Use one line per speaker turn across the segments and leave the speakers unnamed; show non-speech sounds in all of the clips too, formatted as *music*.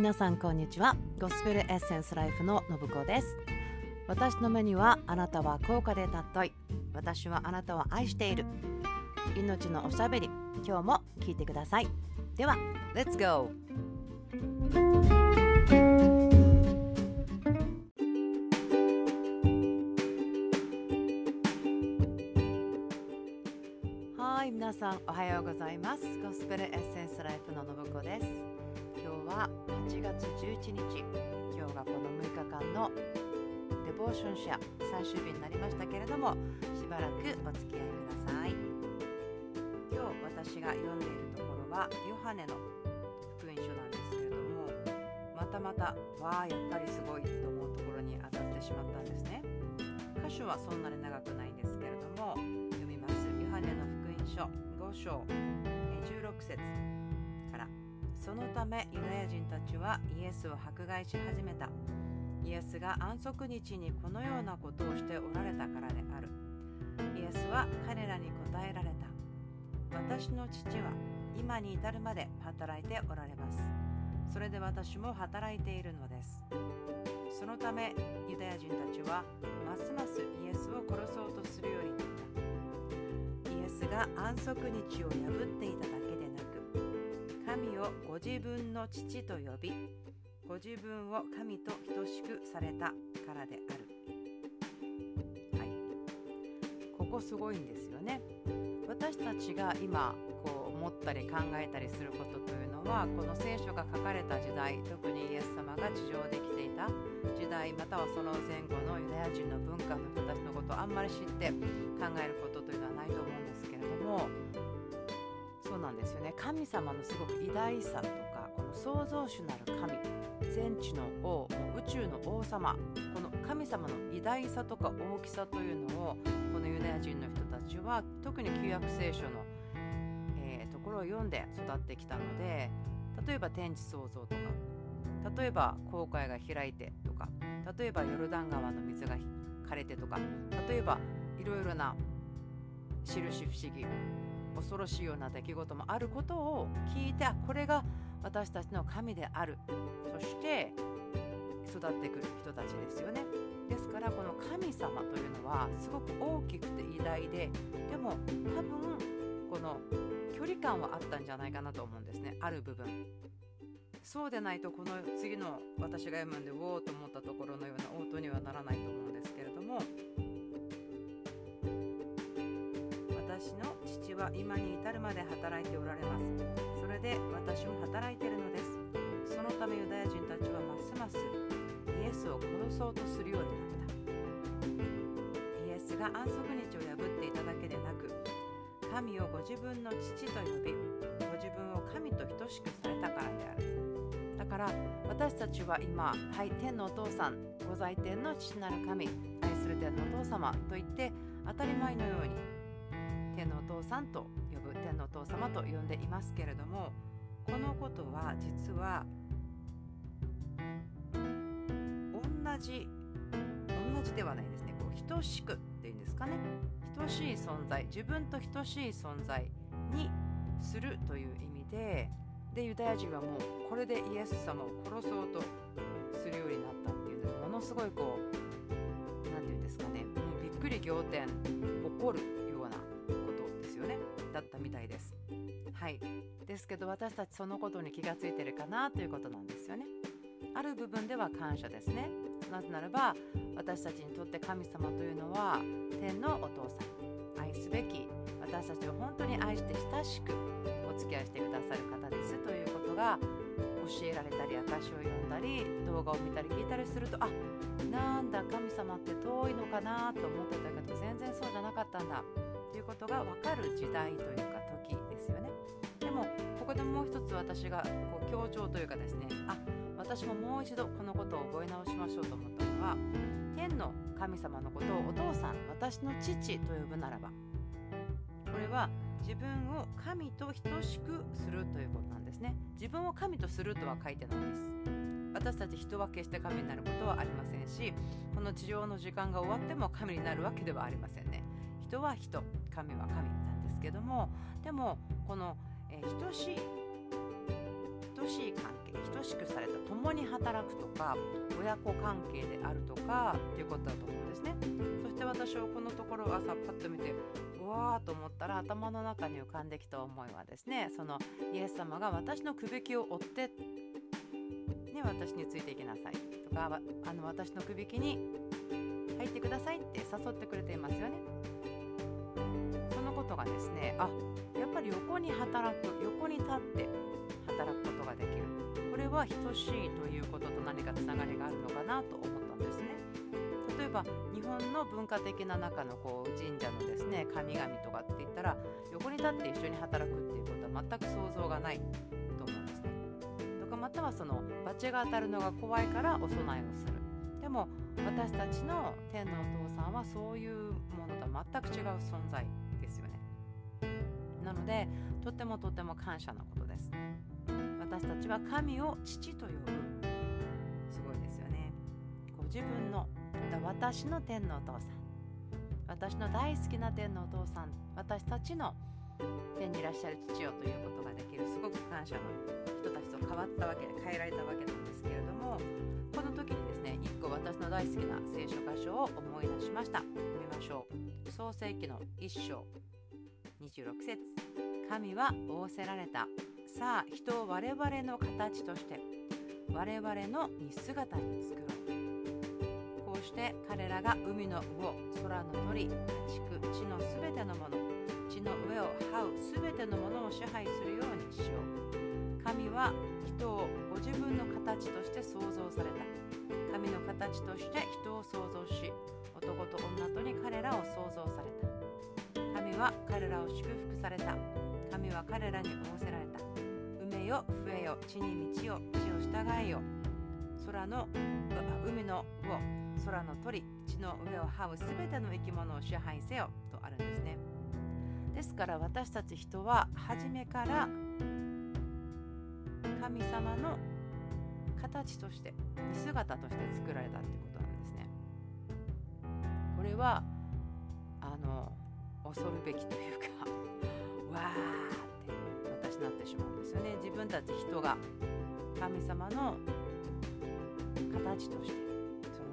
皆さんこんにちは。ゴスペルエッセンスライフの信子です。私の目にはあなたは高価で尊い。私はあなたを愛している。命のおしゃべり。今日も聞いてください。では Let's go! はい皆さんおはようございます。ゴスペルエッセンスライフの信子です。8月11日今日がこの6日間のデボーションシェア最終日になりましたけれどもしばらくお付き合いください。今日私が読んでいるところはヨハネの福音書なんですけれどもまたまたわあやっぱりすごいと思うところに当たってしまったんですね。箇所はそんなに長くないんですけれども読みます。ヨハネの福音書5章16節。そのためユダヤ人たちはイエスを迫害し始めた。イエスが安息日にこのようなことをしておられたからである。イエスは彼らに答えられた。私の父は今に至るまで働いておられます。それで私も働いているのです。そのためユダヤ人たちはますますイエスを殺そうとするようになった。イエスが安息日を破っていただけ神をご自分の父と呼びご自分を神と等しくされたからである。はい。ここすごいんですよね。私たちが今こう思ったり考えたりすることというのはこの聖書が書かれた時代特にイエス様が地上で生きていた時代またはその前後のユダヤ人の文化の人たちのことをあんまり知って考えることというのはないと思うんですけれどもね神様のすごく偉大さとかこの創造主なる神全地の王宇宙の王様この神様の偉大さとか大きさというのをこのユダヤ人の人たちは特に旧約聖書の、えー、ところを読んで育ってきたので例えば天地創造とか例えば航海が開いてとか例えばヨルダン川の水が枯れてとか例えばいろいろな印不思議恐ろしいような出来事もあることを聞いてこれが私たちの神である。そして育ってくる人たちですよね。ですからこの神様というのはすごく大きくて偉大ででも多分この距離感はあったんじゃないかなと思うんですね。ある部分。そうでないとこの次の私が読むんでうおと思ったところのような応答にはならないと思うんですけれども私の父は今に至るまで働いておられます。それで私も働いているのです。そのためユダヤ人たちはますますイエスを殺そうとするようになった。イエスが安息日を破っていただけでなく神をご自分の父と呼びご自分を神と等しくされたからである。だから私たちは今、はい、天のお父さんご在天の父なる神愛する天のお父様と言って当たり前のように父さんと呼ぶ天のお父様と呼んでいますけれどもこのことは実は同じ同じではないですね。こう等しくっていうんですかね。等しい存在自分と等しい存在にするという意味ででユダヤ人はもうこれでイエス様を殺そうとするようになったっていうのはものすごいこう何て言うんですかね。もうびっくり仰天怒る。だったみたいです。はい。ですけど私たちそのことに気がついてるかなということなんですよね。ある部分では感謝ですね。なぜならば私たちにとって神様というのは天のお父さん。愛すべき。私たちを本当に愛して親しくお付き合いしてくださる方ですということが教えられたり証を読んだり動画を見たり聞いたりするとあなんだ神様って遠いのかなと思ってたけど全然そうじゃなかったんだ。いうことが分かる時代というか時ですよね。でもここでもう一つ私がこう強調というかですね。あ私ももう一度このことを覚え直しましょうと思ったのは天の神様のことをお父さん私の父と呼ぶならばこれは自分を神と等しくするということなんですね。自分を神とするとは書いてないです。私たち人は決して神になることはありませんしこの地上の時間が終わっても神になるわけではありませんね。人は人。神は神なんですけどもでもこの、えー、等しい等しい関係等しくされた共に働くとか親子関係であるとかっていうことだと思うんですね。そして私はこのところを朝パッと見てうわーと思ったら頭の中に浮かんできた思いはですねそのイエス様が私のくびきを追ってね私についていきなさいとかあの私のくびきに入ってくださいって誘ってくれています。がですねあやっぱり横に働く横に立って働くことができる。これは等しいということと何かつながりがあるのかなと思ったんですね。例えば日本の文化的な中のこう神社のですね神々とかって言ったら横に立って一緒に働くっていうことは全く想像がないと思うんですね。とかまたはその罰が当たるのが怖いからお供えをする。でも私たちの天のお父さんはそういうものとは全く違う存在なのでとてもとても感謝なことです。私たちは神を父と呼ぶ。すごいですよね。ご自分の私の天のお父さん。私の大好きな天のお父さん。私たちの天にいらっしゃる父よということができる。すごく感謝の人たちと変わったわけで変えられたわけなんですけれどもこの時にですね一個私の大好きな聖書箇所を思い出しました。見ましょう。創世記の一章。26節神は仰せられたさあ人を我々の形として我々の似姿に作ろうこうして彼らが海の魚空の鳥家畜地のすべてのもの地の上を這うすべてのものを支配するようにしよう。神は人をご自分の形として創造された。神の形として人を創造し男と女とに彼らを創造された。神は彼らを祝福された。神は彼らに仰せられた。埋めよ増えよ地に満ちよ地を従えよ。空の海の魚空の鳥地の上を這うすべての生き物を支配せよとあるんですね。ですから私たち人は初めから神様の形として姿として作られたってことなんですね。これはあの恐るべきというか *laughs* わーなってしまうんですよね。自分たち人が神様の形として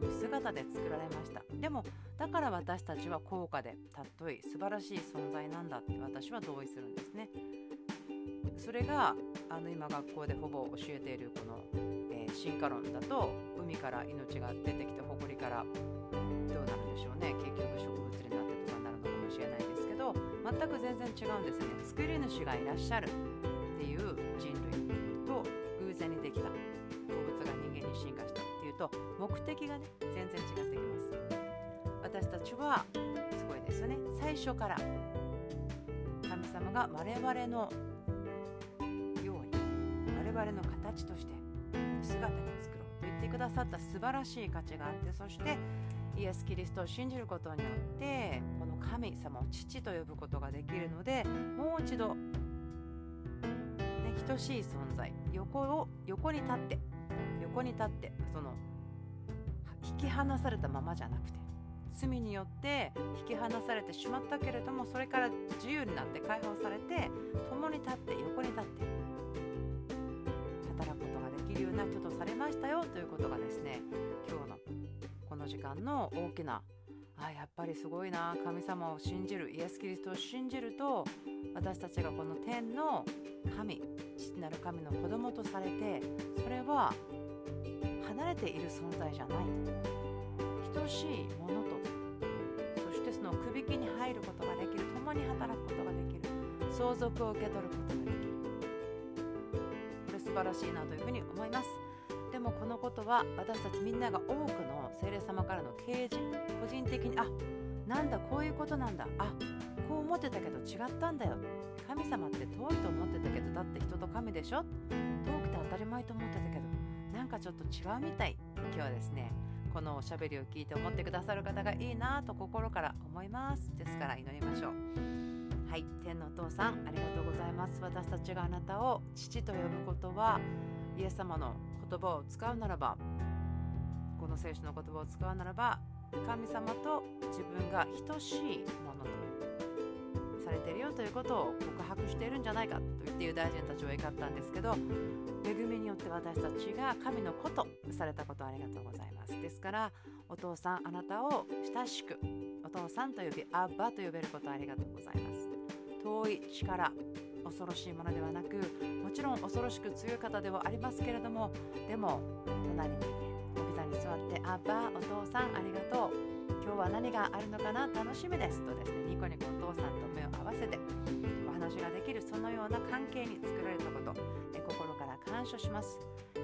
その姿で作られました。でもだから私たちは高価で尊い素晴らしい存在なんだって私は同意するんですね。それがあの今学校でほぼ教えているこの、えー、進化論だと海から命が出てきて誇りからどうなるんでしょうね。全く全然違うんですね作り主がいらっしゃるっていう人類と偶然にできた動物が人間に進化したっていうと目的がね全然違ってきます私たちはすごいですよね最初から神様が我々のように我々の形として姿に作ろうと言ってくださった素晴らしい価値があってそしてイエス・キリストを信じることによってこの神様を父と呼ぶことができるのでもう一度ね等しい存在横を横に立って横に立ってその引き離されたままじゃなくて罪によって引き離されてしまったけれどもそれから自由になって解放されて共に立って横に立って働くことができるような人とされましたよということがですね今日のの時間の大きなあやっぱりすごいな神様を信じるイエス・キリストを信じると私たちがこの天の神父なる神の子供とされてそれは離れている存在じゃない。等しいものとそしてそのくびきに入ることができる共に働くことができる相続を受け取ることができる。これ素晴らしいなというふうに思います。もこのことは私たちみんなが多くの聖霊様からの啓示個人的にあなんだこういうことなんだあこう思ってたけど違ったんだよ。神様って遠いと思ってたけどだって人と神でしょ？遠くて当たり前と思ってたけどなんかちょっと違うみたい。今日はですねこのおしゃべりを聞いて思ってくださる方がいいなと心から思います。ですから祈りましょう。はい天のお父さんありがとうございます。私たちがあなたを父と呼ぶことはイエス様の言葉を使うならばこの聖書の言葉を使うならば神様と自分が等しいものとされてるよということを告白しているんじゃないかと言ってユダヤ人たちを怒ったんですけど恵みによって私たちが神の子とされたことありがとうございます。ですからお父さんあなたを親しくお父さんと呼びアッバと呼べることありがとうございます。遠い力恐ろしいものではなくもちろん恐ろしく強い方ではありますけれどもでも隣にお膝に座って「アッバお父さんありがとう今日は何があるのかな楽しみです」とですねニコニコお父さんと目を合わせてお話ができるそのような関係に作られたこと心から感謝します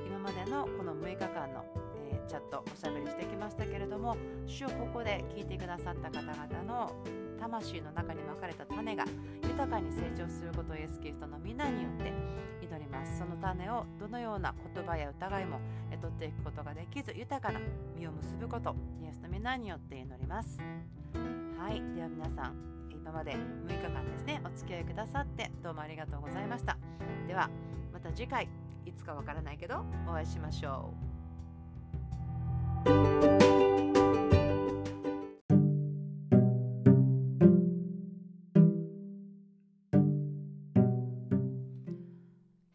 今までのこの6日間の、えー、チャットおしゃべりしてきましたけれども主をここで聞いてくださった方々の魂の中にまかれた種が豊かに成長することをイエス・キリストの皆によって祈ります。その種をどのような言葉や疑いも取っていくことができず豊かな実を結ぶことイエスの皆によって祈ります。はい。では皆さん今まで6日間ですねお付き合いくださってどうもありがとうございました。ではまた次回いつかわからないけどお会いしましょう。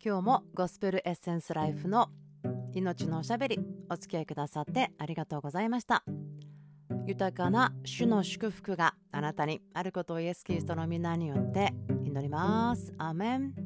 今日もゴスペルエッセンスライフの命のおしゃべりお付き合いくださってありがとうございました。豊かな主の祝福があなたにあることをイエス・キリストの皆によって祈ります。アメン。